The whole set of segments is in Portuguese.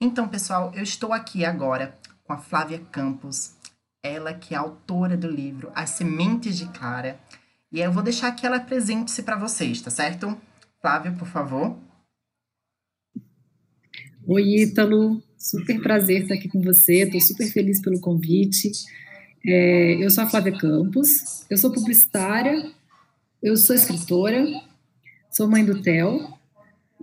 Então, pessoal, eu estou aqui agora com a Flávia Campos, ela que é autora do livro As Sementes de Clara. E eu vou deixar que ela apresente-se para vocês, tá certo? Flávia, por favor. Oi, Ítalo. Super prazer estar aqui com você. Estou super feliz pelo convite. É, eu sou a Flávia Campos, eu sou publicitária, eu sou escritora, sou mãe do Theo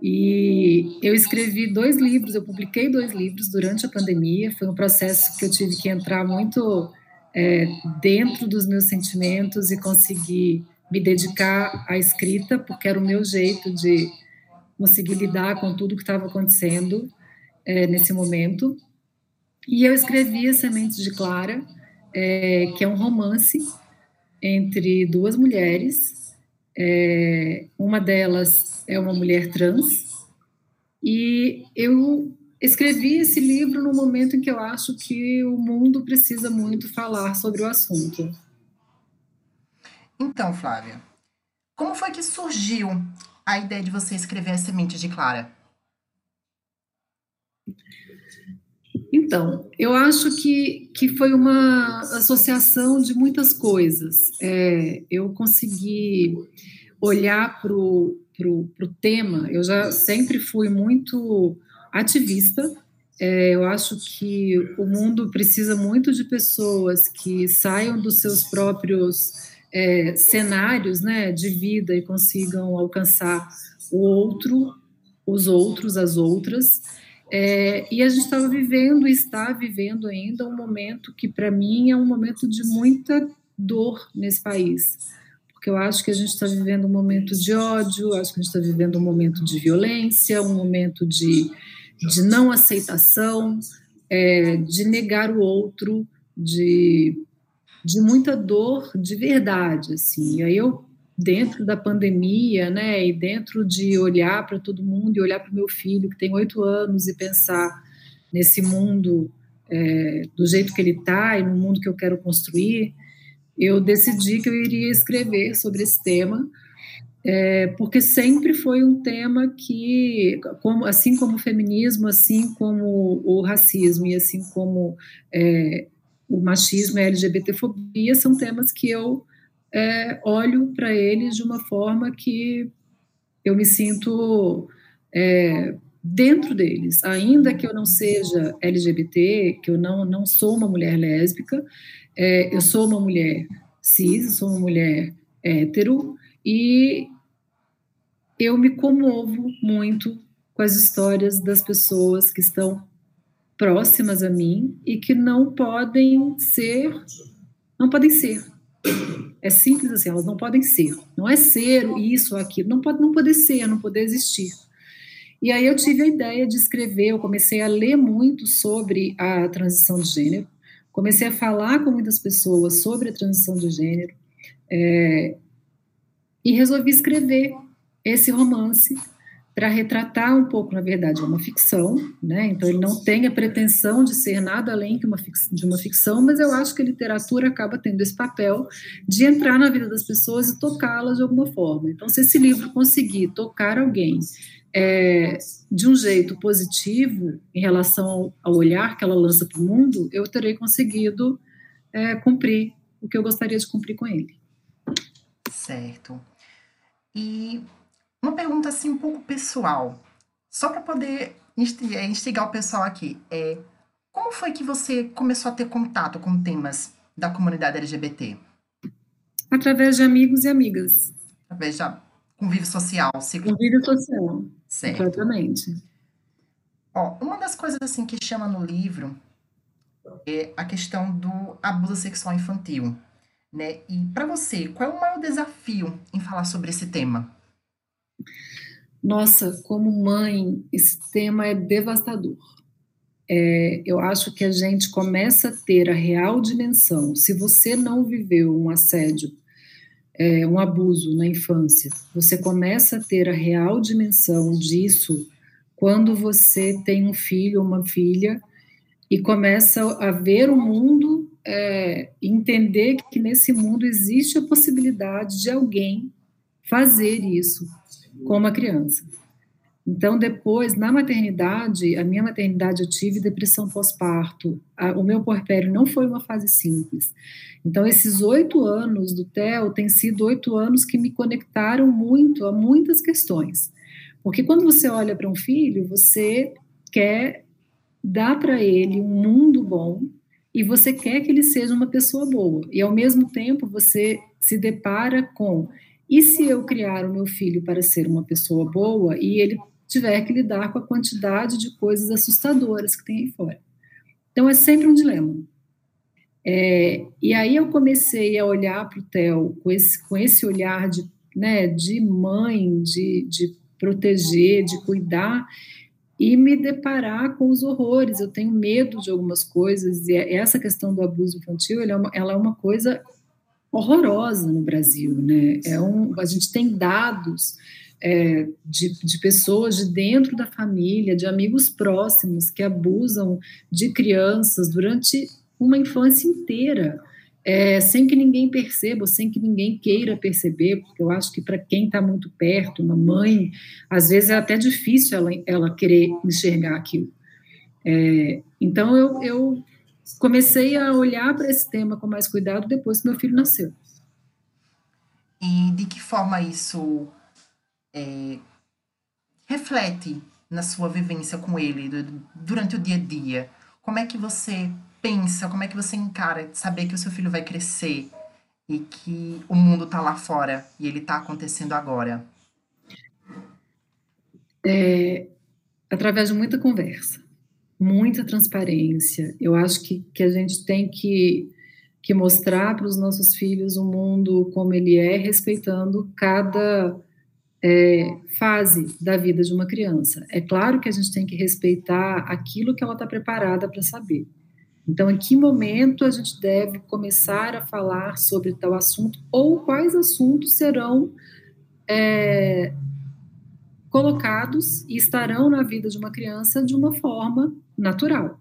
e eu escrevi dois livros, eu publiquei dois livros durante a pandemia. Foi um processo que eu tive que entrar muito é, dentro dos meus sentimentos e conseguir me dedicar à escrita, porque era o meu jeito de conseguir lidar com tudo que estava acontecendo é, nesse momento. E eu escrevi Sementes de Clara, é, que é um romance entre duas mulheres. É, uma delas é uma mulher trans, e eu escrevi esse livro no momento em que eu acho que o mundo precisa muito falar sobre o assunto. Então, Flávia, como foi que surgiu a ideia de você escrever A Semente de Clara? Então, eu acho que, que foi uma associação de muitas coisas. É, eu consegui olhar para o tema, eu já sempre fui muito ativista. É, eu acho que o mundo precisa muito de pessoas que saiam dos seus próprios é, cenários né, de vida e consigam alcançar o outro, os outros, as outras. É, e a gente estava vivendo e está vivendo ainda um momento que, para mim, é um momento de muita dor nesse país. Porque eu acho que a gente está vivendo um momento de ódio, acho que a gente está vivendo um momento de violência, um momento de, de não aceitação, é, de negar o outro, de, de muita dor de verdade. Assim. E aí eu dentro da pandemia, né, e dentro de olhar para todo mundo e olhar para o meu filho que tem oito anos e pensar nesse mundo é, do jeito que ele está e no mundo que eu quero construir, eu decidi que eu iria escrever sobre esse tema, é, porque sempre foi um tema que, como, assim como o feminismo, assim como o racismo e assim como é, o machismo e a LGBTfobia, são temas que eu é, olho para eles de uma forma que eu me sinto é, dentro deles, ainda que eu não seja LGBT, que eu não, não sou uma mulher lésbica, é, eu sou uma mulher cis, sou uma mulher hétero, e eu me comovo muito com as histórias das pessoas que estão próximas a mim e que não podem ser, não podem ser é simples assim, elas não podem ser. Não é ser isso ou aquilo, não pode não poder ser, não poder existir. E aí eu tive a ideia de escrever, eu comecei a ler muito sobre a transição de gênero, comecei a falar com muitas pessoas sobre a transição de gênero, é, e resolvi escrever esse romance para retratar um pouco, na verdade, é uma ficção, né? Então ele não tem a pretensão de ser nada além uma de uma ficção, mas eu acho que a literatura acaba tendo esse papel de entrar na vida das pessoas e tocá-las de alguma forma. Então, se esse livro conseguir tocar alguém é, de um jeito positivo em relação ao, olhar que ela lança para o mundo, eu terei conseguido é, cumprir o que eu gostaria de cumprir com ele. Certo. E uma pergunta assim um pouco pessoal, só para poder é, instigar o pessoal aqui. É, como foi que você começou a ter contato com temas da comunidade LGBT? Através de amigos e amigas. Através de convívio social. Ciclo... Convívio social. Certo. Exatamente. Ó, uma das coisas assim que chama no livro é a questão do abuso sexual infantil, né? E para você, qual é o maior desafio em falar sobre esse tema? Nossa, como mãe, esse tema é devastador. É, eu acho que a gente começa a ter a real dimensão. Se você não viveu um assédio, é, um abuso na infância, você começa a ter a real dimensão disso quando você tem um filho ou uma filha e começa a ver o mundo, é, entender que nesse mundo existe a possibilidade de alguém fazer isso com uma criança. Então, depois, na maternidade, a minha maternidade eu tive depressão pós-parto. O meu puerpério não foi uma fase simples. Então, esses oito anos do TEL têm sido oito anos que me conectaram muito a muitas questões. Porque quando você olha para um filho, você quer dar para ele um mundo bom e você quer que ele seja uma pessoa boa. E, ao mesmo tempo, você se depara com e se eu criar o meu filho para ser uma pessoa boa e ele tiver que lidar com a quantidade de coisas assustadoras que tem aí fora. Então é sempre um dilema. É, e aí eu comecei a olhar para o Theo com esse, com esse olhar de, né, de mãe, de, de proteger, de cuidar, e me deparar com os horrores. Eu tenho medo de algumas coisas, e é, essa questão do abuso infantil ela é uma, ela é uma coisa horrorosa no Brasil. Né? É um, a gente tem dados é, de, de, pessoas de dentro da família, de amigos próximos que abusam de crianças durante uma infância inteira, é, sem que ninguém perceba, sem que ninguém queira perceber, porque eu acho que para quem está muito perto, uma mãe, às vezes é até difícil ela, ela querer enxergar aquilo. É, então eu, eu comecei a olhar para esse tema com mais cuidado depois que meu filho nasceu. E de que forma isso é, reflete na sua vivência com ele durante o dia a dia? Como é que você pensa, como é que você encara saber que o seu filho vai crescer e que o mundo está lá fora e ele está acontecendo agora? É, através de muita conversa, muita transparência. Eu acho que, que a gente tem que, que mostrar para os nossos filhos o mundo como ele é, respeitando cada é, fase da vida de uma criança. É claro que a gente tem que respeitar aquilo que ela está preparada para saber. Então, em que momento a gente deve começar a falar sobre tal assunto ou quais assuntos serão é, colocados e estarão na vida de uma criança de uma forma natural.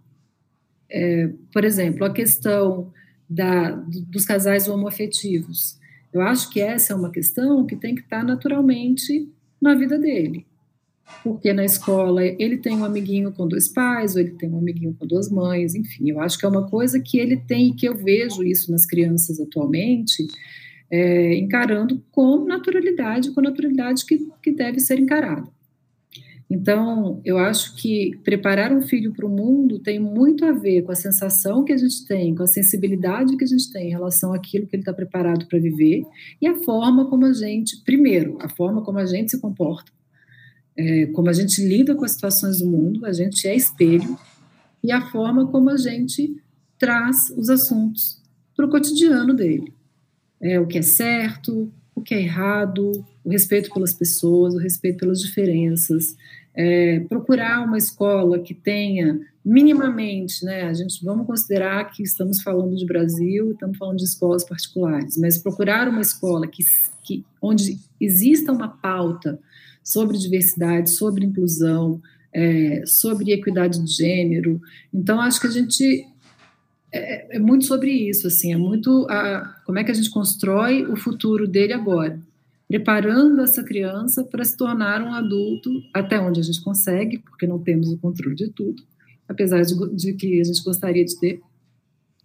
É, por exemplo, a questão da, dos casais homoafetivos. Eu acho que essa é uma questão que tem que estar naturalmente na vida dele. Porque na escola ele tem um amiguinho com dois pais, ou ele tem um amiguinho com duas mães, enfim, eu acho que é uma coisa que ele tem e que eu vejo isso nas crianças atualmente, é, encarando com naturalidade, com naturalidade que, que deve ser encarada. Então, eu acho que preparar um filho para o mundo tem muito a ver com a sensação que a gente tem, com a sensibilidade que a gente tem em relação àquilo que ele está preparado para viver e a forma como a gente, primeiro, a forma como a gente se comporta, é, como a gente lida com as situações do mundo, a gente é espelho, e a forma como a gente traz os assuntos para o cotidiano dele. É, o que é certo, o que é errado, o respeito pelas pessoas, o respeito pelas diferenças, é, procurar uma escola que tenha minimamente, né, a gente vamos considerar que estamos falando de Brasil, estamos falando de escolas particulares, mas procurar uma escola que, que onde exista uma pauta sobre diversidade, sobre inclusão, é, sobre equidade de gênero. Então, acho que a gente é, é, muito sobre isso, assim, é muito a, como é que a gente constrói o futuro dele agora, preparando essa criança para se tornar um adulto até onde a gente consegue, porque não temos o controle de tudo, apesar de, de que a gente gostaria de ter,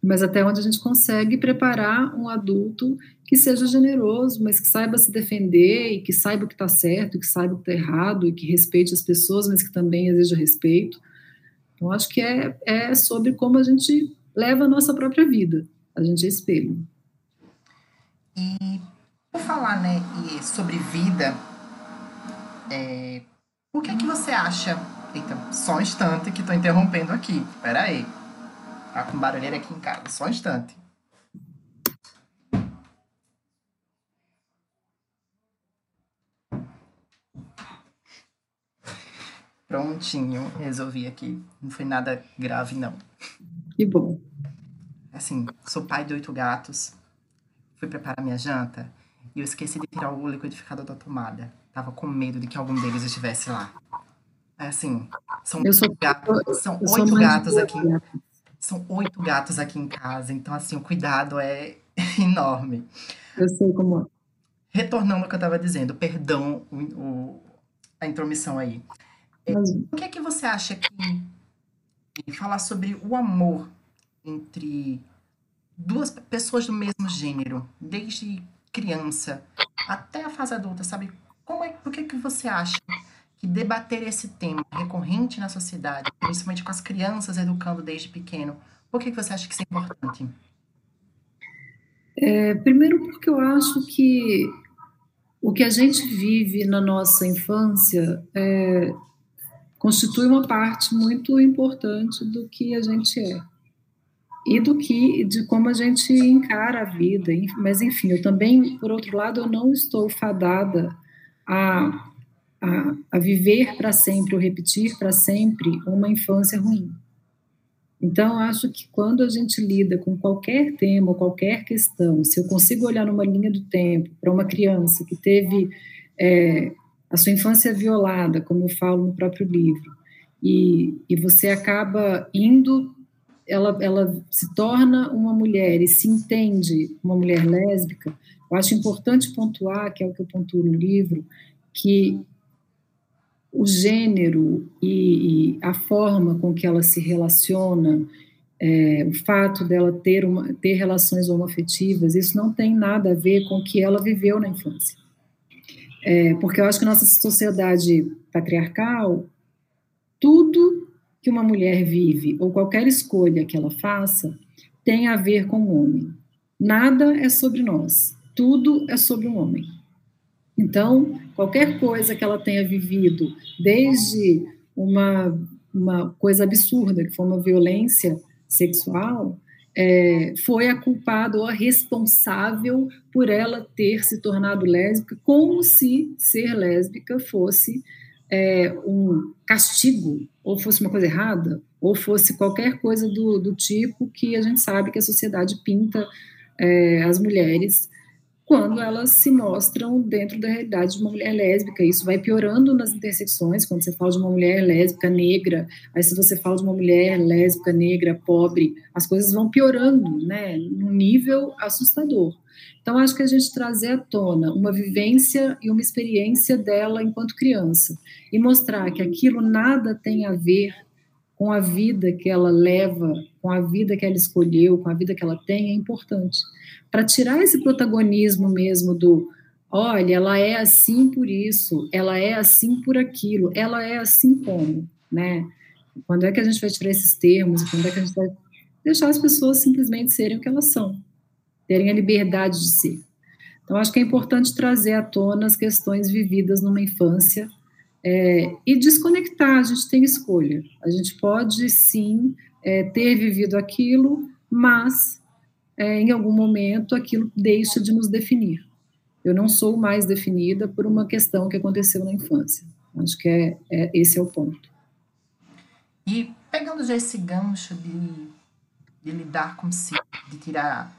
mas até onde a gente consegue preparar um adulto que seja generoso, mas que saiba se defender e que saiba o que está certo, que saiba o que está errado e que respeite as pessoas, mas que também exija respeito. Então, acho que é, é sobre como a gente leva a nossa própria vida. A gente é espelho. E por falar, né, sobre vida, é, o que é que você acha? Eita, só um instante que estou interrompendo aqui. Espera aí. Tá com barulheira aqui em casa. Só um instante. Prontinho, resolvi aqui. Não foi nada grave, não. Que bom. Assim, sou pai de oito gatos. Fui preparar minha janta e eu esqueci de tirar o liquidificador da tomada. Tava com medo de que algum deles estivesse lá. É assim, são eu sou, gatos, são oito gatos aqui. São oito gatos aqui em casa, então assim, o cuidado é enorme. Eu sei como é. Retornando ao que eu estava dizendo, perdão o, o, a intromissão aí. É, o que é que você acha que falar sobre o amor entre duas pessoas do mesmo gênero, desde criança até a fase adulta, sabe? Como é, por que, que você acha que debater esse tema recorrente na sociedade, principalmente com as crianças educando desde pequeno, por que, que você acha que isso é importante? É, primeiro porque eu acho que o que a gente vive na nossa infância é, constitui uma parte muito importante do que a gente é e do que de como a gente encara a vida. Mas enfim, eu também, por outro lado, eu não estou fadada a, a, a viver para sempre ou repetir para sempre uma infância ruim. Então, acho que quando a gente lida com qualquer tema qualquer questão, se eu consigo olhar numa linha do tempo para uma criança que teve é, a sua infância violada, como eu falo no próprio livro, e, e você acaba indo, ela, ela se torna uma mulher e se entende uma mulher lésbica, eu acho importante pontuar, que é o que eu pontuo no livro, que o gênero e, e, a forma com que ela se relaciona, é, o fato dela ter, uma, ter relações homoafetivas, isso não tem nada a ver com o que ela viveu na infância. É, porque eu acho que nossa sociedade patriarcal, tudo que uma mulher vive, ou qualquer escolha que ela faça, tem a ver com o homem. Nada é sobre nós, tudo é sobre o homem. Então, qualquer coisa que ela tenha vivido, desde uma, uma coisa absurda, que foi uma violência sexual, é, foi a culpada ou a responsável por ela ter se tornado lésbica, como se ser lésbica fosse é, um castigo, ou fosse uma coisa errada, ou fosse qualquer coisa do, do tipo que a gente sabe que a sociedade pinta é, as mulheres quando elas se mostram dentro da realidade de uma mulher lésbica. Isso vai piorando nas intersecções, quando você fala de uma mulher lésbica negra, aí se você fala de uma mulher lésbica negra pobre, as coisas vão piorando, né, num nível assustador. Então, acho que a gente trazer à tona uma vivência e uma experiência dela enquanto criança e mostrar que aquilo nada tem a ver com a vida que ela leva, com a vida que ela escolheu, com a vida que ela tem, é importante. Para tirar esse protagonismo mesmo do, olha, ela é assim por isso, ela é assim por aquilo, ela é assim como, né? Quando é que a gente vai tirar esses termos? Quando é que a gente vai deixar as pessoas simplesmente serem o que elas são, terem a liberdade de ser? Então, acho que é importante trazer à tona as questões vividas numa infância é, e desconectar, a gente tem escolha. A gente pode sim é, ter vivido aquilo, mas é, em algum momento aquilo deixa de nos definir. Eu não sou mais definida por uma questão que aconteceu na infância. Acho que é, é esse é o ponto. E pegando já esse gancho de, de lidar com si, de tirar,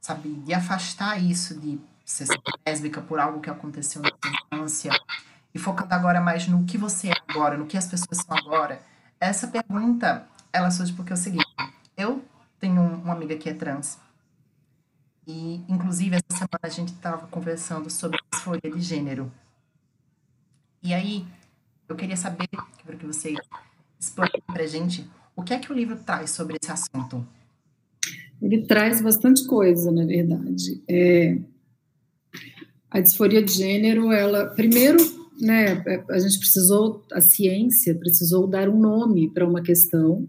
sabe, de afastar isso de ser lésbica por algo que aconteceu na infância, e focando agora mais no que você é agora, no que as pessoas são agora, essa pergunta, ela surge porque é o seguinte, eu tenho uma amiga que é trans, e inclusive essa semana a gente estava conversando sobre disforia de gênero. E aí, eu queria saber, quero que você explique pra gente, o que é que o livro traz sobre esse assunto? Ele traz bastante coisa, na verdade. É, a disforia de gênero, ela, primeiro, né, a gente precisou, a ciência precisou dar um nome para uma questão.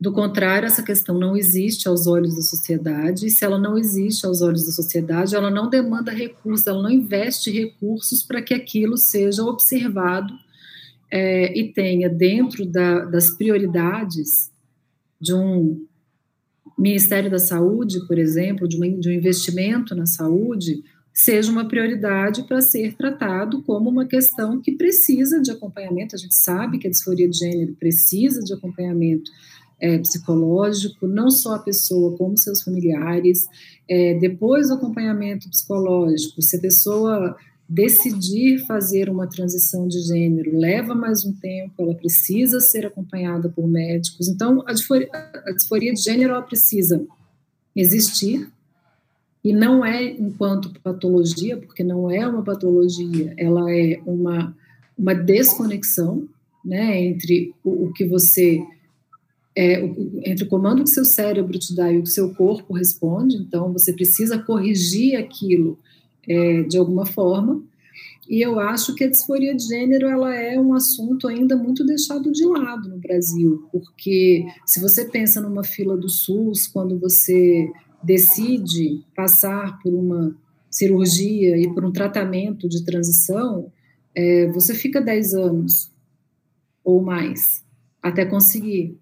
Do contrário, essa questão não existe aos olhos da sociedade, e se ela não existe aos olhos da sociedade, ela não demanda recursos, ela não investe recursos para que aquilo seja observado é, e tenha dentro da, das prioridades de um Ministério da Saúde, por exemplo, de, uma, de um investimento na saúde, seja uma prioridade para ser tratado como uma questão que precisa de acompanhamento. A gente sabe que a disforia de gênero precisa de acompanhamento é, psicológico, não só a pessoa, como seus familiares. É, depois do acompanhamento psicológico, se a pessoa decidir fazer uma transição de gênero leva mais um tempo, ela precisa ser acompanhada por médicos. Então, a disforia, a disforia de gênero precisa existir, e não é enquanto patologia, porque não é uma patologia, ela é uma, uma desconexão né, entre o, o que você é, entre o comando que seu cérebro te dá e o que seu corpo responde, então você precisa corrigir aquilo é, de alguma forma. E eu acho que a disforia de gênero ela é um assunto ainda muito deixado de lado no Brasil, porque se você pensa numa fila do SUS, quando você decide passar por uma cirurgia e por um tratamento de transição, é, você fica 10 anos ou mais até conseguir.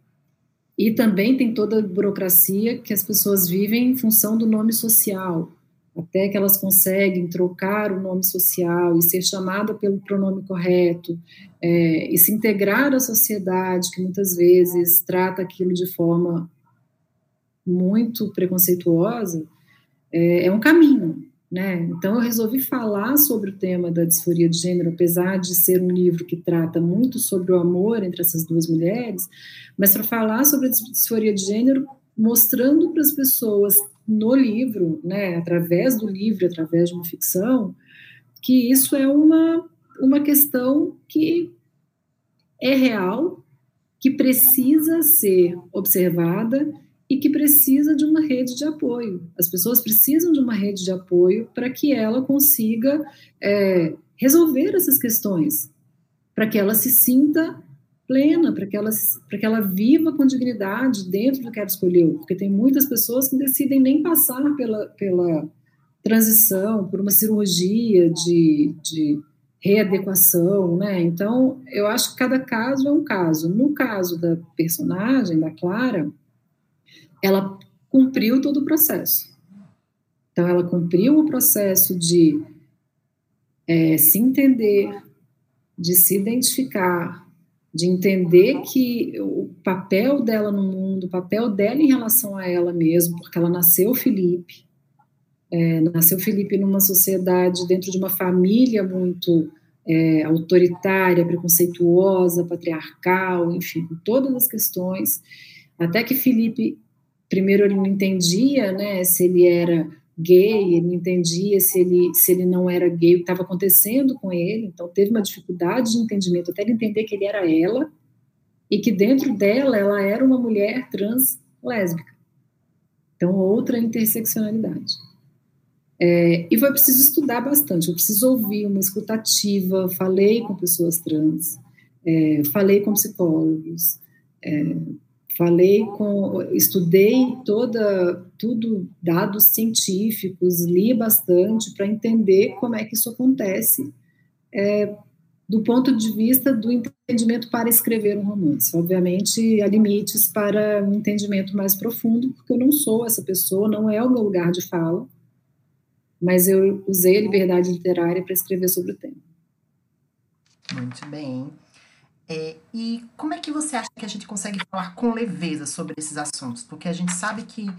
E também tem toda a burocracia que as pessoas vivem em função do nome social, até que elas conseguem trocar o nome social e ser chamada pelo pronome correto, é, e se integrar à sociedade, que muitas vezes trata aquilo de forma muito preconceituosa, é, é um caminho. Né? Então, eu resolvi falar sobre o tema da disforia de gênero, apesar de ser um livro que trata muito sobre o amor entre essas duas mulheres, mas para falar sobre a disforia de gênero, mostrando para as pessoas no livro, né, através do livro, através de uma ficção, que isso é uma, uma questão que é real, que precisa ser observada e que precisa de uma rede de apoio. As pessoas precisam de uma rede de apoio para que ela consiga é, resolver essas questões, para que ela se sinta plena, para que, ela, para que ela viva com dignidade dentro do que ela escolheu, porque tem muitas pessoas que decidem nem passar pela, pela transição, por uma cirurgia de, de readequação, né? Então, eu acho que cada caso é um caso. No caso da personagem, da Clara, ela cumpriu todo o processo. Então, ela cumpriu o processo de é, se entender, de se identificar, de entender que o papel dela no mundo, o papel dela em relação a ela mesma, porque ela nasceu Felipe, é, nasceu Felipe numa sociedade, dentro de uma família muito é, autoritária, preconceituosa, patriarcal, enfim, com todas as questões, até que Felipe, primeiro ele não entendia, né, se ele era gay, ele não entendia se ele, se ele não era gay, o que estava acontecendo com ele, então teve uma dificuldade de entendimento até ele entender que ele era ela e que dentro dela ela era uma mulher trans lésbica. Então, outra interseccionalidade. É, e foi preciso estudar bastante, eu preciso ouvir uma escutativa, falei com pessoas trans, é, falei com psicólogos, é, falei com, estudei toda, tudo, dados científicos, li bastante para entender como é que isso acontece é, do ponto de vista do entendimento para escrever um romance. Obviamente, há limites para um entendimento mais profundo, porque eu não sou essa pessoa, não é o meu lugar de fala, mas eu usei a liberdade literária para escrever sobre o tema. Muito bem. É, e como é que você acha que a gente consegue falar com leveza sobre esses assuntos? Porque a gente sabe que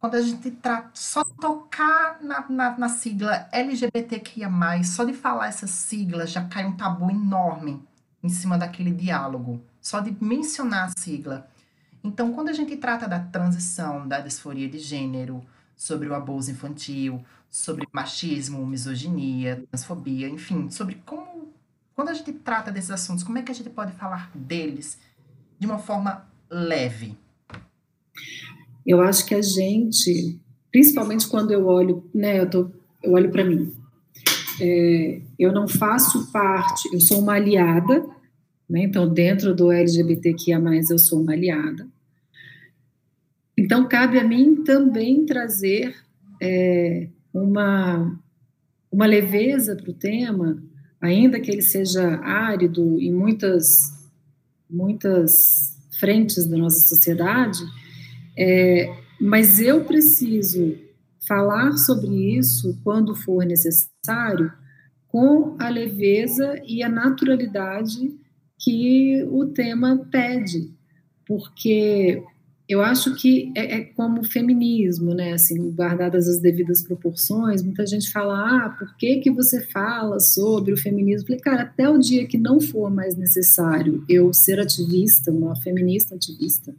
quando a gente trata, só tocar na, na, na sigla LGBTQIA, só de falar essa sigla já cai um tabu enorme em cima daquele diálogo, só de mencionar a sigla. Então, quando a gente trata da transição, da disforia de gênero, sobre o abuso infantil, sobre machismo, misoginia, transfobia, enfim, sobre como quando a gente trata desses assuntos, como é que a gente pode falar deles de uma forma leve? Eu acho que a gente, principalmente quando eu olho, né, eu, tô, eu olho para mim, é, eu não faço parte, eu sou uma aliada, né, então dentro do LGBTQIA+, eu sou uma aliada, então cabe a mim também trazer é, uma, uma leveza para o tema, ainda que ele seja árido em muitas, muitas frentes da nossa sociedade, é, mas eu preciso falar sobre isso quando for necessário, com a leveza e a naturalidade que o tema pede, porque eu acho que é, é, como feminismo, né? Assim, guardadas as devidas proporções, muita gente fala, ah, por que que você fala sobre o feminismo? Eu falei, cara, até o dia que não for mais necessário eu ser ativista, uma feminista ativista,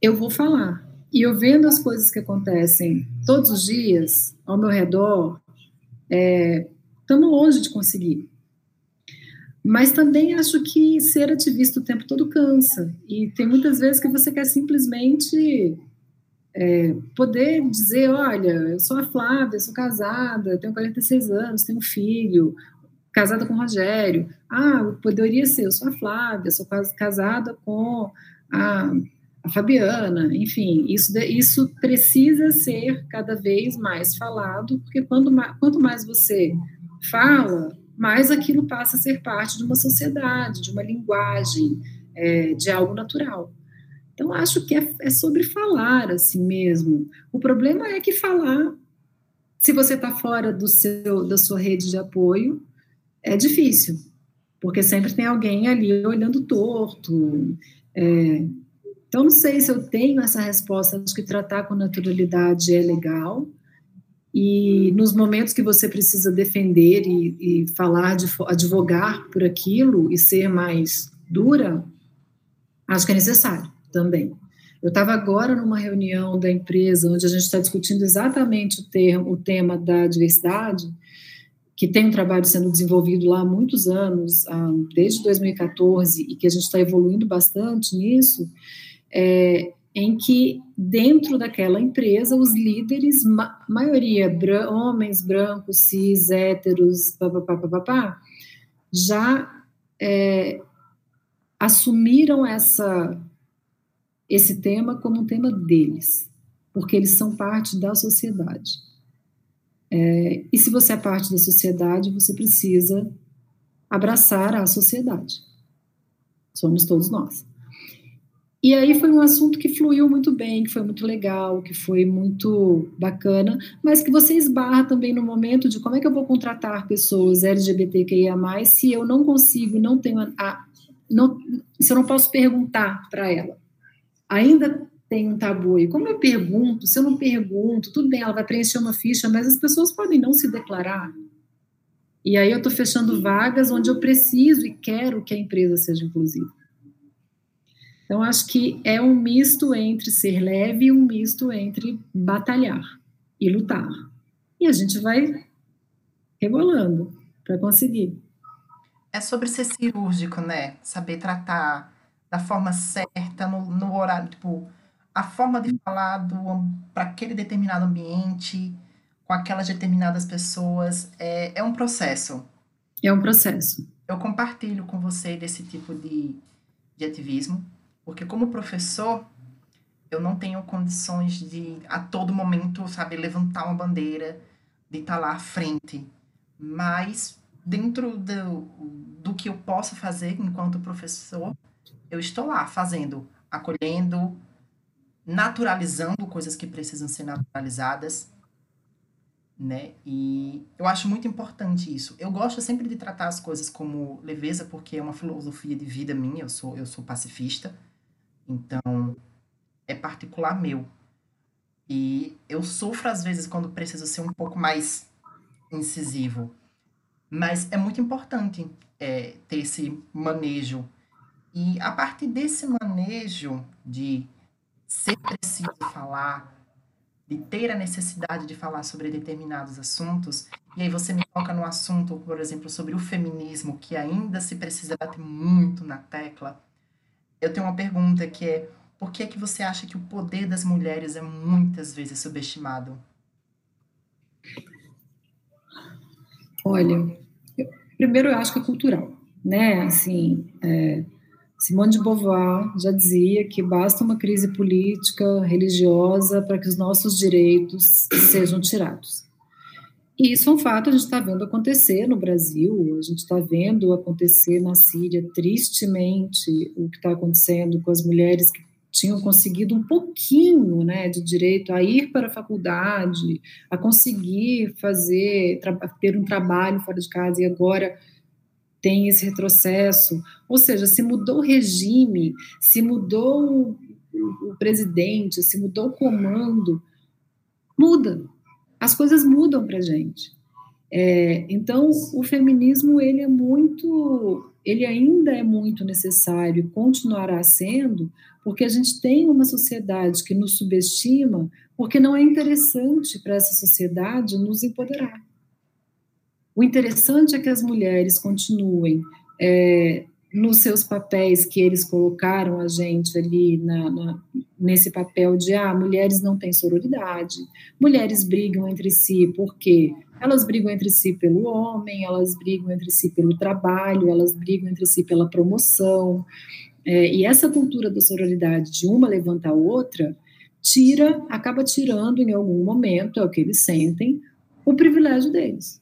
eu vou falar. E eu vendo as coisas que acontecem todos os dias ao meu redor, estamos é, longe de conseguir. Mas também acho que ser ativista o tempo todo cansa. E tem muitas vezes que você quer simplesmente é, poder dizer: olha, eu sou a Flávia, sou casada, tenho 46 anos, tenho um filho, casada com o Rogério. Ah, poderia ser: eu sou a Flávia, sou casada com a, a Fabiana. Enfim, isso, isso precisa ser cada vez mais falado, porque quando, quanto mais você fala, mais aquilo passa a ser parte de uma sociedade, de uma linguagem, é, de algo natural. Então, acho que é, é, sobre falar assim mesmo. O problema é que falar, se você está fora do seu, da sua rede de apoio, é difícil, porque sempre tem alguém ali olhando torto. É, então, não sei se eu tenho essa resposta. Acho que tratar com naturalidade é legal, e nos momentos que você precisa defender e, e falar, de, advogar por aquilo e ser mais dura, acho que é necessário também. Eu estava agora numa reunião da empresa onde a gente está discutindo exatamente o, termo, o tema da diversidade, que tem um trabalho sendo desenvolvido lá há muitos anos, desde 2014, e que a gente está evoluindo bastante nisso, é, em que dentro daquela empresa os líderes, ma maioria bran homens brancos, cis, héteros, papapá, papapá, já é, assumiram essa, esse tema como um tema deles, porque eles são parte da sociedade. É, e se você é parte da sociedade, você precisa abraçar a sociedade. Somos todos nós. E aí foi um assunto que fluiu muito bem, que foi muito legal, que foi muito bacana, mas que você esbarra também no momento de como é que eu vou contratar pessoas LGBTQIA+, se eu não consigo, não tenho a, não, se eu não posso perguntar para ela. Ainda tem um tabu aí. Como eu pergunto? Se eu não pergunto, tudo bem, ela vai preencher uma ficha, mas as pessoas podem não se declarar. E aí eu estou fechando vagas onde eu preciso e quero que a empresa seja inclusiva. Então, acho que é um misto entre ser leve e um misto entre batalhar e lutar. E a gente vai rebolando para conseguir. É sobre ser cirúrgico, né? Saber tratar da forma certa, no, no horário, tipo, a forma de falar para aquele determinado ambiente, com aquelas determinadas pessoas, é, é um processo. É um processo. Eu compartilho com você desse tipo de, de ativismo. Porque como professor, eu não tenho condições de, a todo momento, sabe, levantar uma bandeira, de estar lá à frente. Mas, dentro do, do que eu posso fazer enquanto professor, eu estou lá fazendo, acolhendo, naturalizando coisas que precisam ser naturalizadas, né? E eu acho muito importante isso. Eu gosto sempre de tratar as coisas como leveza, porque é uma filosofia de vida minha, eu sou, eu sou pacifista. Então, é particular meu. E eu sofro às vezes quando preciso ser um pouco mais incisivo. Mas é muito importante é, ter esse manejo. E a partir desse manejo de ser preciso falar, de ter a necessidade de falar sobre determinados assuntos, e aí você me toca no assunto, por exemplo, sobre o feminismo, que ainda se precisa bater muito na tecla, eu tenho uma pergunta que é: por que que você acha que o poder das mulheres é muitas vezes subestimado? Olha, eu, primeiro eu acho que é cultural, né? Assim, é, Simone de Beauvoir já dizia que basta uma crise política, religiosa para que os nossos direitos sejam tirados. E isso é um fato, a gente está vendo acontecer no Brasil, a gente está vendo acontecer na Síria, tristemente, o que está acontecendo com as mulheres que tinham conseguido um pouquinho né, de direito a ir para a faculdade, a conseguir fazer, ter um trabalho fora de casa e agora tem esse retrocesso. Ou seja, se mudou o regime, se mudou o, presidente, se mudou o comando, muda, as coisas mudam para gente. É, então, o feminismo ele é muito, ele ainda é muito necessário, continuará sendo, porque a gente tem uma sociedade que nos subestima, porque não é interessante para essa sociedade nos empoderar. O interessante é que as mulheres continuem é, nos seus papéis que eles colocaram a gente ali na, na, nesse papel de ah, mulheres não têm sororidade, mulheres brigam entre si porque elas brigam entre si pelo homem, elas brigam entre si pelo trabalho, elas brigam entre si pela promoção. É, e essa cultura da sororidade de uma levanta a outra tira, acaba tirando em algum momento, é o que eles sentem, o privilégio deles.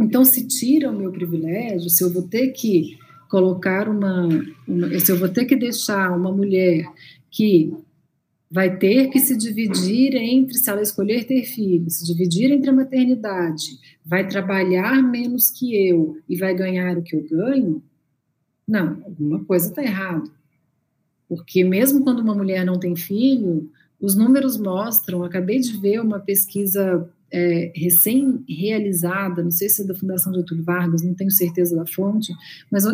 Então, se tira o meu privilégio, se eu vou ter que colocar uma, uma, se eu vou ter que deixar uma mulher que vai ter que se dividir entre, se ela escolher ter filhos, se dividir entre a maternidade, vai trabalhar menos que eu e vai ganhar o que eu ganho, não, alguma coisa está errada. Porque mesmo quando uma mulher não tem filho, os números mostram, acabei de ver uma pesquisa é, recém-realizada, não sei se é da Fundação Getúlio Vargas, não tenho certeza da fonte, mas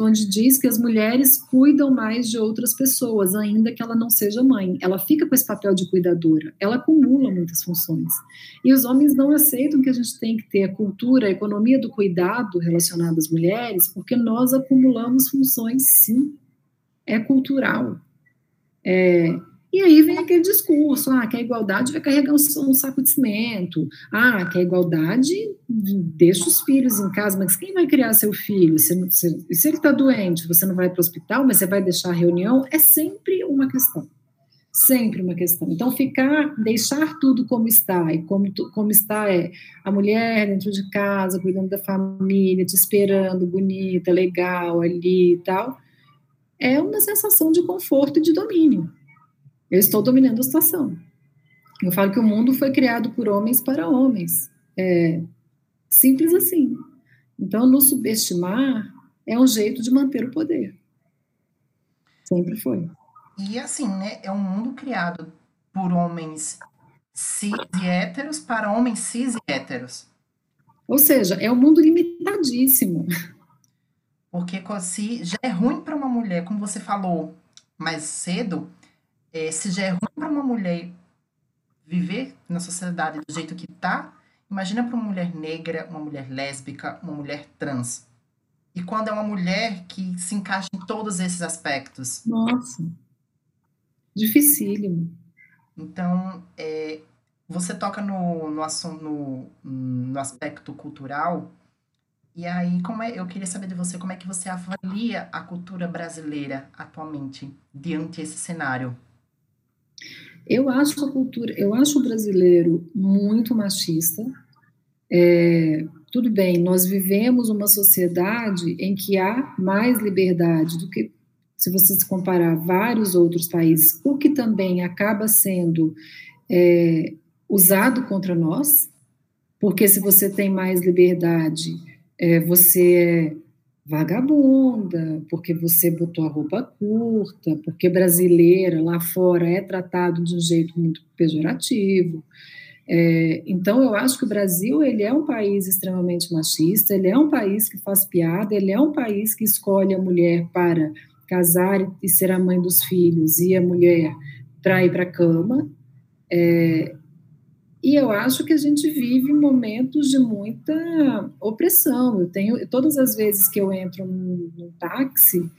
onde diz que as mulheres cuidam mais de outras pessoas, ainda que ela não seja mãe. Ela fica com esse papel de cuidadora, ela acumula muitas funções. E os homens não aceitam que a gente tem que ter a cultura, a economia do cuidado relacionada às mulheres, porque nós acumulamos funções, sim. É cultural. É, e aí vem aquele discurso, ah, que a igualdade vai carregar um, saco de cimento, ah, que a igualdade deixa os filhos em casa, mas quem vai criar seu filho? Se, se, se ele está doente, você não vai para o hospital, mas você vai deixar a reunião? É sempre uma questão, sempre uma questão. Então, ficar, deixar tudo como está, e como, como está é a mulher dentro de casa, cuidando da família, te esperando, bonita, legal ali e tal, é uma sensação de conforto e de domínio eu estou dominando a situação. Eu falo que o mundo foi criado por homens para homens. É simples assim. Então, nos subestimar é um jeito de manter o poder. Sempre foi. E assim, né? É um mundo criado por homens cis e héteros para homens cis e héteros. Ou seja, é um mundo limitadíssimo. Porque se já é ruim para uma mulher, como você falou mais cedo, é, se já é ruim para uma mulher viver na sociedade do jeito que tá, imagina para uma mulher negra, uma mulher lésbica, uma mulher trans. E quando é uma mulher que se encaixa em todos esses aspectos. Nossa, dificílimo. Então, é, você toca no, no, no, no aspecto cultural, e aí como é, eu queria saber de você como é que você avalia a cultura brasileira atualmente diante desse cenário. Eu acho a cultura, eu acho o brasileiro muito machista. É, tudo bem, nós vivemos uma sociedade em que há mais liberdade do que se você se comparar vários outros países, o que também acaba sendo é, usado contra nós, porque se você tem mais liberdade, é, você é vagabunda, porque você botou a roupa curta, porque brasileira lá fora é tratado de um jeito muito pejorativo. É, então, eu acho que o Brasil ele é um país extremamente machista, ele é um país que faz piada, ele é um país que escolhe a mulher para casar e ser a mãe dos filhos e a mulher para ir para a cama. É, e eu acho que a gente vive momentos de muita opressão. Eu tenho todas as vezes que eu entro num táxi,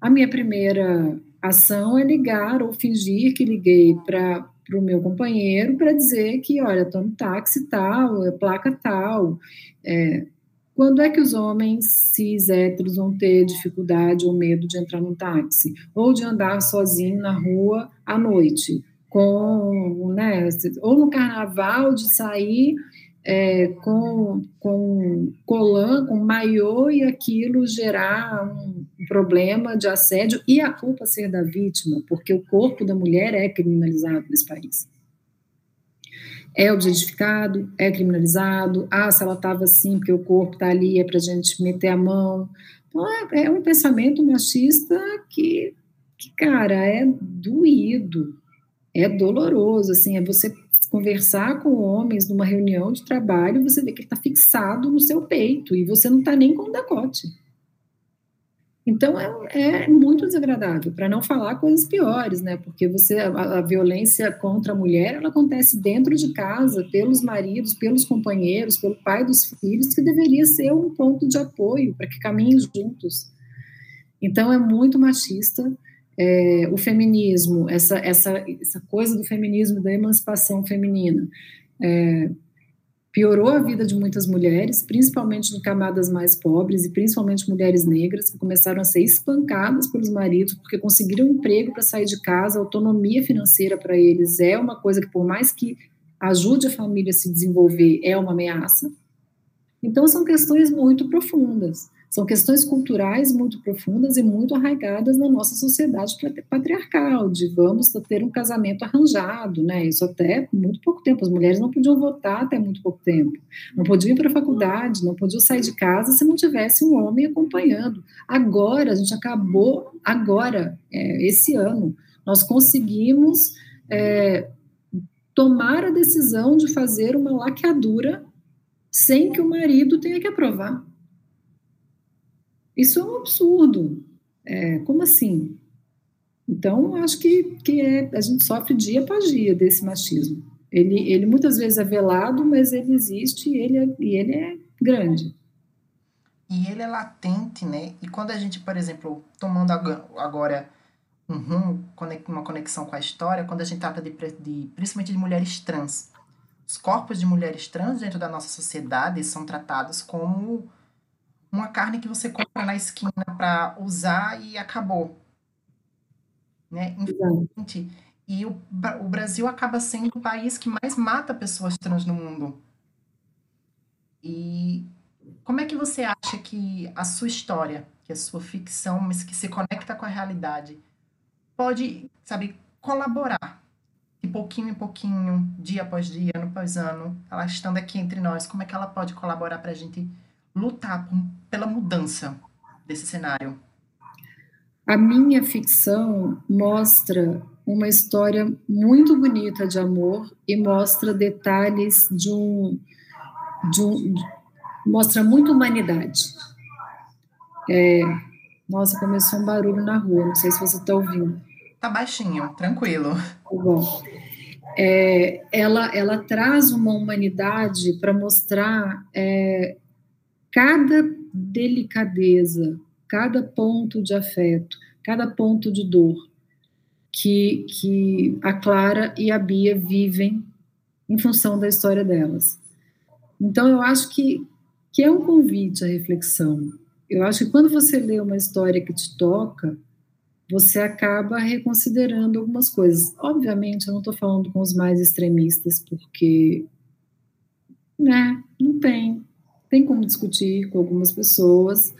a minha primeira ação é ligar ou fingir que liguei para o meu companheiro para dizer que, olha, estou no táxi tal, é placa tal. É, quando é que os homens cis héteros vão ter dificuldade ou medo de entrar no táxi? Ou de andar sozinho na rua à noite? Com, né, ou no carnaval de sair é, com, com colã, com maiô e aquilo gerar um, problema de assédio e a culpa ser da vítima, porque o corpo da mulher é criminalizado nesse país. É objetificado, é criminalizado. Ah, se ela estava assim, porque o corpo está ali, é para a gente meter a mão. Então, é, é um pensamento machista que, que, cara, é doído é doloroso, assim, é você conversar com homens numa reunião de trabalho, você vê que ele está fixado no seu peito e você não está nem com o decote. Então é, é muito desagradável, para não falar coisas piores, né? Porque você a, a, violência contra a mulher ela acontece dentro de casa, pelos maridos, pelos companheiros, pelo pai dos filhos, que deveria ser um ponto de apoio para que caminhem juntos. Então é muito machista. É, o feminismo, essa, essa, essa coisa do feminismo, da emancipação feminina, é, piorou a vida de muitas mulheres, principalmente em camadas mais pobres e principalmente mulheres negras que começaram a ser espancadas pelos maridos porque conseguiram um emprego para sair de casa, autonomia financeira para eles é uma coisa que por mais que ajude a família a se desenvolver é uma ameaça. Então são questões muito profundas. São questões culturais muito profundas e muito arraigadas na nossa sociedade patriarcal, de vamos ter um casamento arranjado, né? Isso até muito pouco tempo. As mulheres não podiam votar até muito pouco tempo, não podiam ir para a faculdade, não podiam sair de casa se não tivesse um homem acompanhando. Agora, a gente acabou, agora, é, esse ano, nós conseguimos é, tomar a decisão de fazer uma laqueadura sem que o marido tenha que aprovar. Isso é um absurdo. É, como assim? Então, acho que, que é, a gente sofre dia após dia desse machismo. Ele, ele muitas vezes é velado, mas ele existe e ele é, e ele é grande. E ele é latente, né? E quando a gente, por exemplo, tomando agora um rumo, uma conexão com a história, quando a gente trata de, de principalmente de mulheres trans, os corpos de mulheres trans dentro da nossa sociedade são tratados como uma carne que você compra na esquina para usar e acabou. Né? Infelizmente. E o, o Brasil acaba sendo o país que mais mata pessoas trans no mundo. E como é que você acha que a sua história, que a sua ficção, mas que se conecta com a realidade, pode, sabe, colaborar de pouquinho em pouquinho, dia após dia, ano após ano, ela estando aqui entre nós, como é que ela pode colaborar para a gente lutar por, pela mudança desse cenário? A minha ficção mostra uma história muito bonita de amor e mostra detalhes de um, de um mostra muita humanidade. É, nossa, começou um barulho na rua, não sei se você está ouvindo. Tá baixinho, tranquilo. Tá bom. É, ela, ela traz uma humanidade para mostrar é, cada delicadeza, cada ponto de afeto, cada ponto de dor que, que a Clara e a Bia vivem em função da história delas. Então, eu acho que, que é um convite à reflexão. Eu acho que quando você lê uma história que te toca, você acaba reconsiderando algumas coisas. Obviamente, eu não estou falando com os mais extremistas, porque né, não tem tem como discutir com algumas pessoas,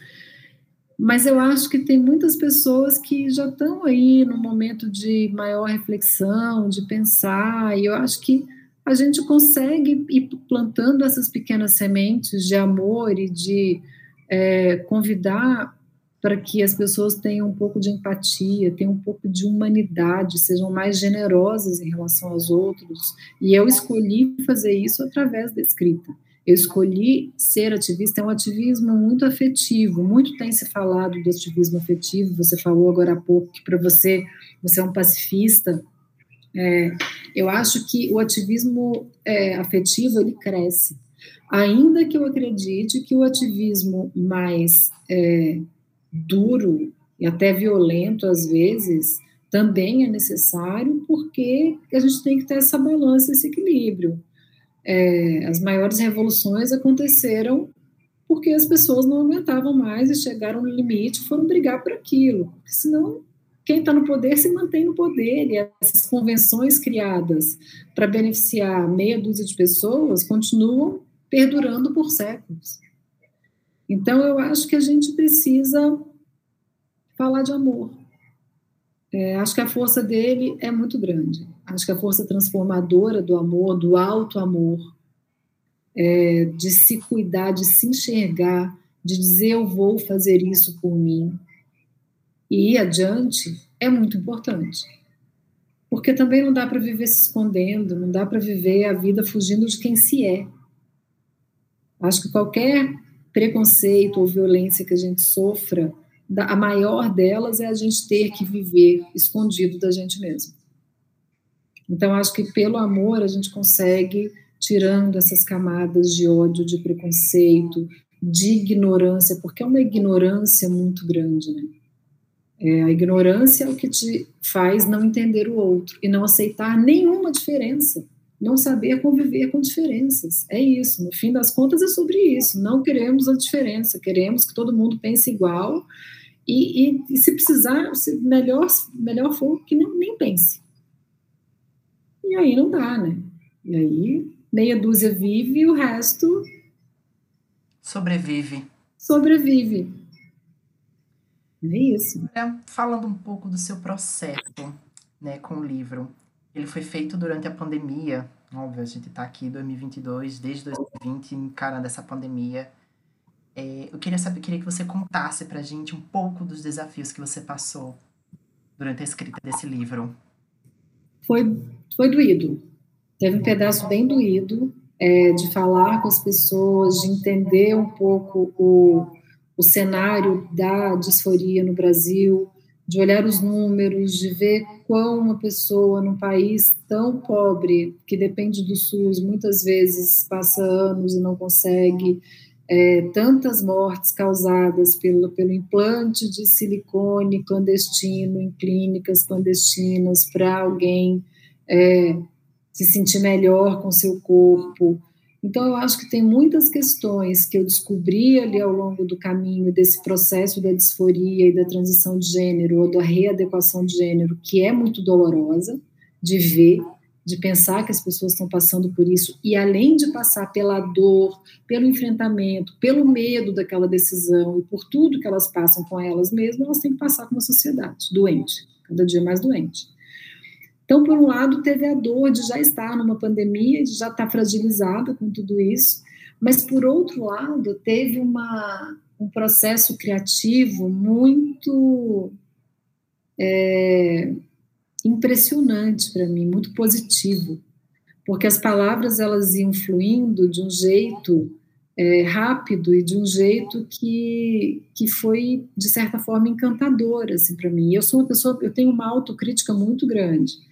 mas eu acho que tem muitas pessoas que já estão aí no momento de maior reflexão, de pensar, e eu acho que a gente consegue ir plantando essas pequenas sementes de amor e de é, convidar para que as pessoas tenham um pouco de empatia, tenham um pouco de humanidade, sejam mais generosas em relação aos outros. E eu escolhi fazer isso através da escrita. Eu escolhi ser ativista, é um ativismo muito afetivo, muito tem se falado do ativismo afetivo, você falou agora há pouco que para você, você é um pacifista, é, eu acho que o ativismo é, afetivo, ele cresce, ainda que eu acredite que o ativismo mais é, duro e até violento, às vezes, também é necessário, porque a gente tem que ter essa balança, esse equilíbrio é, as maiores revoluções aconteceram porque as pessoas não aguentavam mais e chegaram no limite foram brigar por aquilo. Senão, quem está no poder se mantém no poder e essas convenções criadas para beneficiar meia dúzia de pessoas continuam perdurando por séculos. Então, eu acho que a gente precisa falar de amor. É, acho que a força dele é muito grande. Acho que a força transformadora do amor, do alto amor, é, de se cuidar, de se enxergar, de dizer eu vou fazer isso por mim e ir adiante, é muito importante. Porque também não dá para viver se escondendo, não dá para viver a vida fugindo de quem se é. Acho que qualquer preconceito ou violência que a gente sofra a maior delas é a gente ter que viver escondido da gente mesmo. Então, acho que pelo amor a gente consegue, tirando essas camadas de ódio, de preconceito, de ignorância, porque é uma ignorância muito grande, né? É, a ignorância é o que te faz não entender o outro e não aceitar nenhuma diferença, não saber conviver com diferenças. É isso, no fim das contas é sobre isso. Não queremos a diferença, queremos que todo mundo pense igual e, e, e se precisar, se melhor, melhor for que nem pense. E aí não dá, né? E aí meia dúzia vive e o resto sobrevive. Sobrevive. É isso. Falando um pouco do seu processo, né, com o livro. Ele foi feito durante a pandemia. Óbvio, a gente está aqui em 2022, desde 2020, encarando essa pandemia. É, eu queria saber, queria que você contasse pra gente um pouco dos desafios que você passou durante a escrita desse livro foi, foi doído. Teve um pedaço bem doído é, de falar com as pessoas, de entender um pouco o, o cenário da disforia no Brasil, de olhar os números, de ver quão uma pessoa num país tão pobre, que depende do SUS, muitas vezes passa anos e não consegue, é, tantas mortes causadas pelo, pelo implante de silicone clandestino em clínicas clandestinas para alguém é, se sentir melhor com seu corpo. Então, eu acho que tem muitas questões que eu descobri ali ao longo do caminho desse processo da disforia e da transição de gênero, ou da readequação de gênero, que é muito dolorosa de ver, de pensar que as pessoas estão passando por isso, e além de passar pela dor, pelo enfrentamento, pelo medo daquela decisão e por tudo que elas passam com elas mesmas, elas têm que passar com uma sociedade doente, cada dia mais doente. Então, por um lado, teve a dor de já estar numa pandemia, de já estar fragilizada com tudo isso, mas por outro lado, teve uma, um processo criativo muito é, impressionante para mim, muito positivo, porque as palavras elas iam fluindo de um jeito é, rápido e de um jeito que, que foi de certa forma encantador assim para mim. Eu sou uma pessoa, eu tenho uma autocrítica muito grande.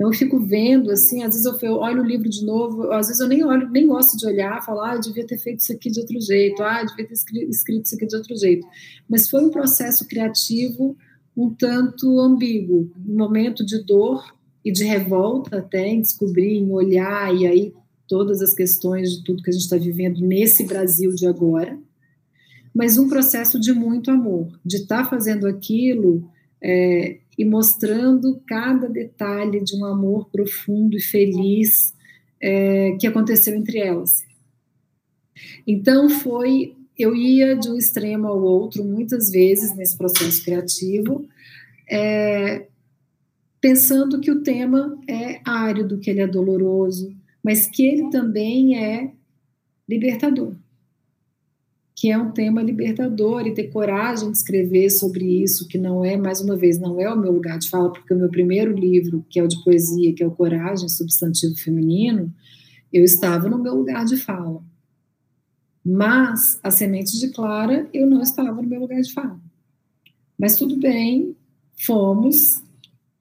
Então eu fico vendo assim, às vezes eu olho o livro de novo, às vezes eu nem olho, nem gosto de olhar, falar, ah, eu devia ter feito isso aqui de outro jeito, ah, eu devia ter escrito isso aqui de outro jeito. Mas foi um processo criativo um tanto ambíguo, um momento de dor e de revolta até em descobrir, em olhar, e aí todas as questões de tudo que a gente está vivendo nesse Brasil de agora, mas um processo de muito amor, de estar tá fazendo aquilo é, e mostrando cada detalhe de um amor profundo e feliz é, que aconteceu entre elas. Então foi eu ia de um extremo ao outro muitas vezes nesse processo criativo, é, pensando que o tema é árido, que ele é doloroso, mas que ele também é libertador. Que é um tema libertador e ter coragem de escrever sobre isso, que não é, mais uma vez, não é o meu lugar de fala, porque o meu primeiro livro, que é o de poesia, que é o Coragem, Substantivo Feminino, eu estava no meu lugar de fala. Mas a semente de Clara, eu não estava no meu lugar de fala. Mas tudo bem, fomos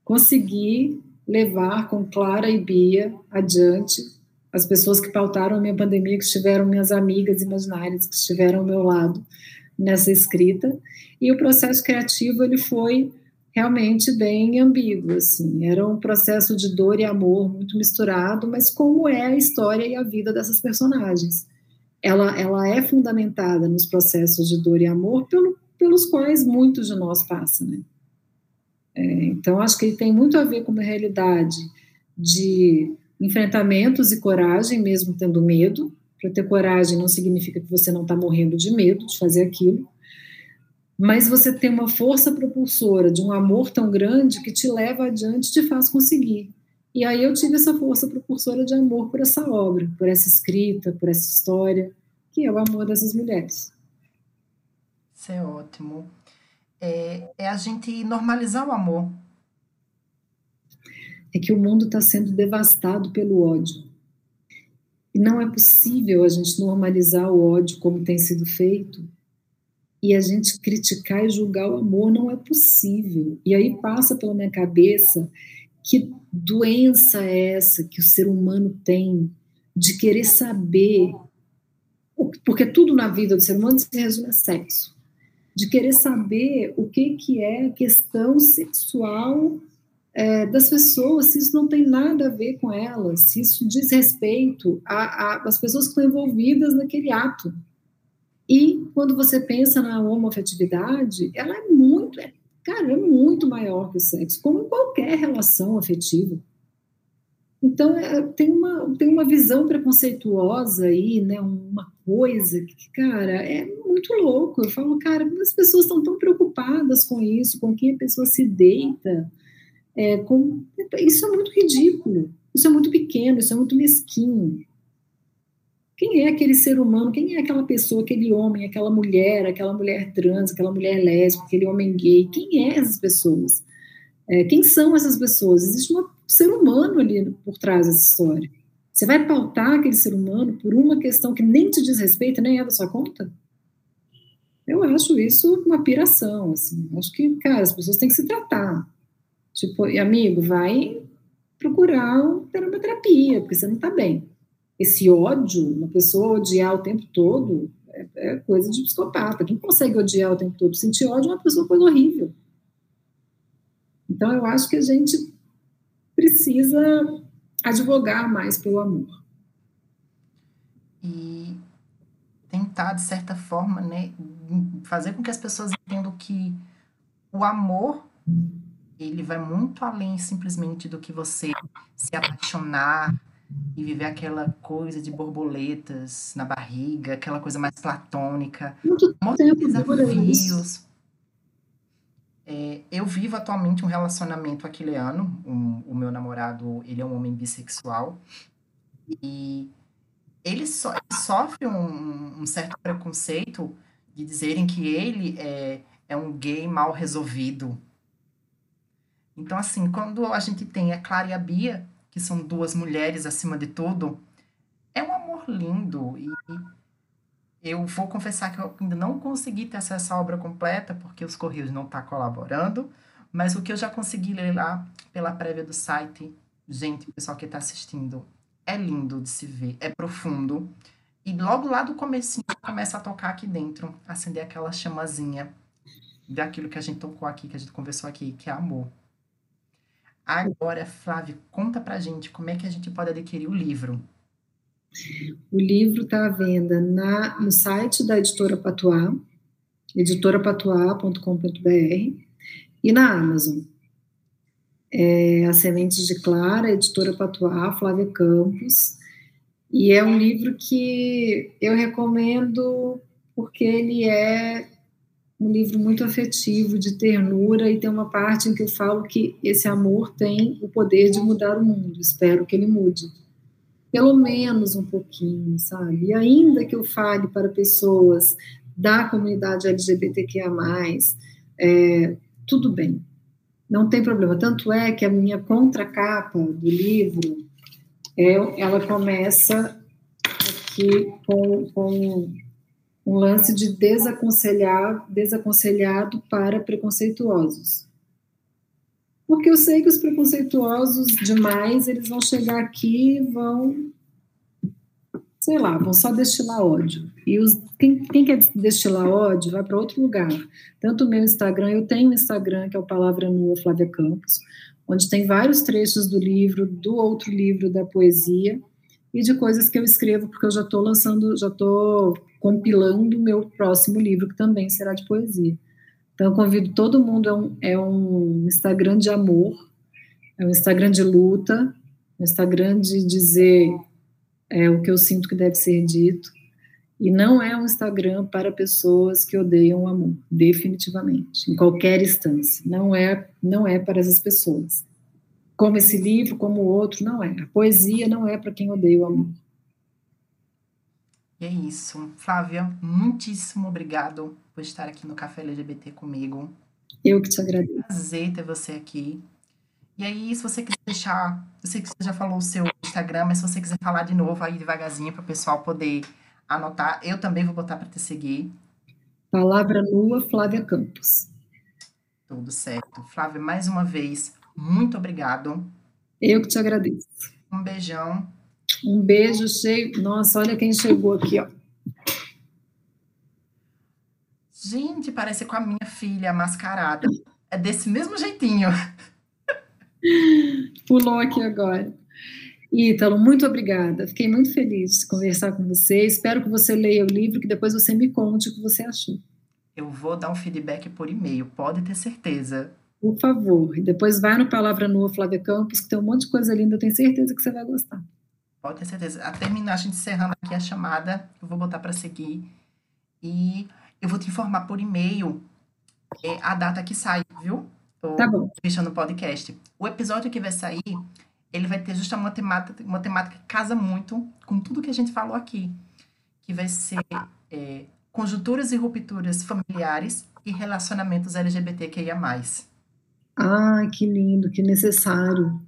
conseguir levar com Clara e Bia adiante as pessoas que pautaram a minha pandemia, que estiveram minhas amigas imaginárias, que estiveram ao meu lado nessa escrita. E o processo criativo ele foi realmente bem ambíguo, assim. Era um processo de dor e amor muito misturado, mas como é a história e a vida dessas personagens ela, ela é fundamentada nos processos de dor e amor pelo, pelos quais muitos de nós passam, né? É, então, acho que ele tem muito a ver com uma realidade de enfrentamentos e coragem, mesmo tendo medo. Para ter coragem não significa que você não está morrendo de medo de fazer aquilo, mas você tem uma força propulsora de um amor tão grande que te leva adiante e te faz conseguir. E aí eu tive essa força propulsora de amor por essa obra, por essa escrita, por essa história, que é o amor dessas mulheres. Isso é ótimo. É, é a gente normalizar o amor. É que o mundo está sendo devastado pelo ódio. E não é possível a gente normalizar o ódio como tem sido feito e a gente criticar e julgar o amor não é possível. E aí passa pela minha cabeça que doença é essa que o ser humano tem de querer saber, porque tudo na vida do ser humano se resume a sexo, de querer saber o que, que é a questão sexual é, das pessoas, se isso não tem nada a ver com elas, se isso diz respeito às pessoas que estão envolvidas naquele ato. E quando você pensa na homoafetividade, ela é muito, é, cara, é muito maior que o sexo, como qualquer relação afetiva. Então, é, tem, uma, tem uma visão preconceituosa aí, né? Uma coisa que, cara, é muito louco. Eu falo, cara, as pessoas estão tão preocupadas com isso, com quem a pessoa se deita. É, com... Isso é muito ridículo, isso é muito pequeno, isso é muito mesquinho. Quem é aquele ser humano? Quem é aquela pessoa, aquele homem, aquela mulher, aquela mulher trans, aquela mulher lésbica, aquele homem gay? Quem é essas pessoas? É, quem são essas pessoas? Existe um ser humano ali por trás dessa história. Você vai pautar aquele ser humano por uma questão que nem te diz respeito, nem é da sua conta? Eu acho isso uma piração, assim. Acho que, cara, as pessoas têm que se tratar. Tipo, amigo, vai procurar uma terapia, porque você não está bem esse ódio, uma pessoa odiar o tempo todo, é, é, coisa de psicopata. Quem consegue odiar o tempo todo? Sentir ódio é uma pessoa coisa horrível. Então, eu acho que a gente precisa advogar mais pelo amor. E tentar, de certa forma, né, fazer com que as pessoas entendam que o amor ele vai muito além simplesmente do que você se apaixonar, e viver aquela coisa de borboletas na barriga, aquela coisa mais platônica, Muito desafios. É, eu vivo atualmente um relacionamento aquiliano, um, o meu namorado, ele é um homem bissexual, e ele, so, ele sofre um, um, certo preconceito de dizerem que ele é, é um gay mal resolvido. Então, assim, quando a gente tem a Clara e a Bia, que são duas mulheres acima de tudo, é um amor lindo. E eu vou confessar que eu ainda não consegui ter acesso à obra completa, porque os Correios não estão tá colaborando, mas o que eu já consegui ler lá pela prévia do site, gente, o pessoal que está assistindo, é lindo de se ver, é profundo. E logo lá do começo começa a tocar aqui dentro, acender aquela chamazinha daquilo que a gente tocou aqui, que a gente conversou aqui, que é amor. Agora, Flávio, conta pra gente como é que a gente pode adquirir o livro. O livro está à venda na, no site da editora Patuá, editorapatuá.com.br, e na Amazon. É, As Sementes de Clara, editora Patuá, Flávia Campos. E é um livro que eu recomendo porque ele é um livro muito afetivo, de ternura, e tem uma parte em que eu falo que esse amor tem o poder de mudar o mundo. Espero que ele mude. Pelo menos um pouquinho, sabe? E ainda que eu fale para pessoas da comunidade LGBTQIA, é, tudo bem, não tem problema. Tanto é que a minha contracapa do livro, é, ela começa aqui com, com um lance de desaconselhar, desaconselhado para preconceituosos. Porque eu sei que os preconceituosos demais, eles vão chegar aqui e vão, sei lá, vão só destilar ódio. E os, quem, quem quer destilar ódio vai para outro lugar. Tanto o meu Instagram, eu tenho um Instagram que é o Palavra Nua Flávia Campos, onde tem vários trechos do livro, do outro livro da poesia, e de coisas que eu escrevo, porque eu já estou lançando, já estou compilando o meu próximo livro, que também será de poesia. Então, eu convido todo mundo, é um, é um Instagram de amor, é um Instagram de luta, um Instagram de dizer é, o que eu sinto que deve ser dito, e não é um Instagram para pessoas que odeiam o amor, definitivamente, em qualquer instância. Não é, não é para essas pessoas. Como esse livro, como o outro, não é. A poesia não é para quem odeia o amor. E é isso. Flávia, muitíssimo obrigado por estar aqui no Café LGBT comigo. Eu que te agradeço. Prazer ter você aqui. E aí, se você quiser deixar, eu sei que você já falou o seu Instagram, mas se você quiser falar de novo aí devagarzinho para o pessoal poder anotar, eu também vou botar para te seguir. Palavra Nua, Flávia Campos. Tudo certo. Flávia, mais uma vez, muito obrigado. Eu que te agradeço. Um beijão. Um beijo cheio. Nossa, olha quem chegou aqui, ó. Gente, parece com a minha filha mascarada. É desse mesmo jeitinho. Pulou aqui agora. Ítalo, muito obrigada. Fiquei muito feliz de conversar com você. Espero que você leia o livro, que depois você me conte o que você achou. Eu vou dar um feedback por e-mail, pode ter certeza. Por favor. E depois vai no Palavra Nua Flávia Campos, que tem um monte de coisa linda, eu tenho certeza que você vai gostar. Pode ter certeza. A terminar, a gente encerrando aqui a chamada, eu vou botar para seguir. E eu vou te informar por e-mail é, a data que sai, viu? Tô tá bom. Fechando o podcast. O episódio que vai sair, ele vai ter justamente uma temática, uma temática que casa muito com tudo que a gente falou aqui. Que vai ser é, conjunturas e rupturas familiares e relacionamentos LGBTQIA+. Ah, que lindo, que necessário.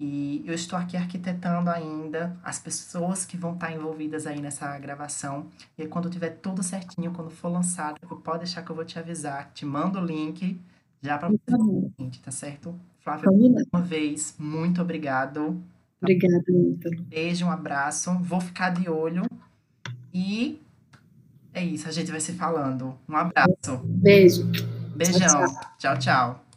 E eu estou aqui arquitetando ainda as pessoas que vão estar envolvidas aí nessa gravação. E aí, quando tiver tudo certinho, quando for lançado, pode deixar que eu vou te avisar. Te mando o link já para você o seguinte, tá certo? Flávia, mais uma vez, muito obrigado. Obrigada, Ítalo. Beijo, um abraço. Vou ficar de olho. E é isso, a gente vai se falando. Um abraço. Beijo. Beijão. tchau. tchau. tchau.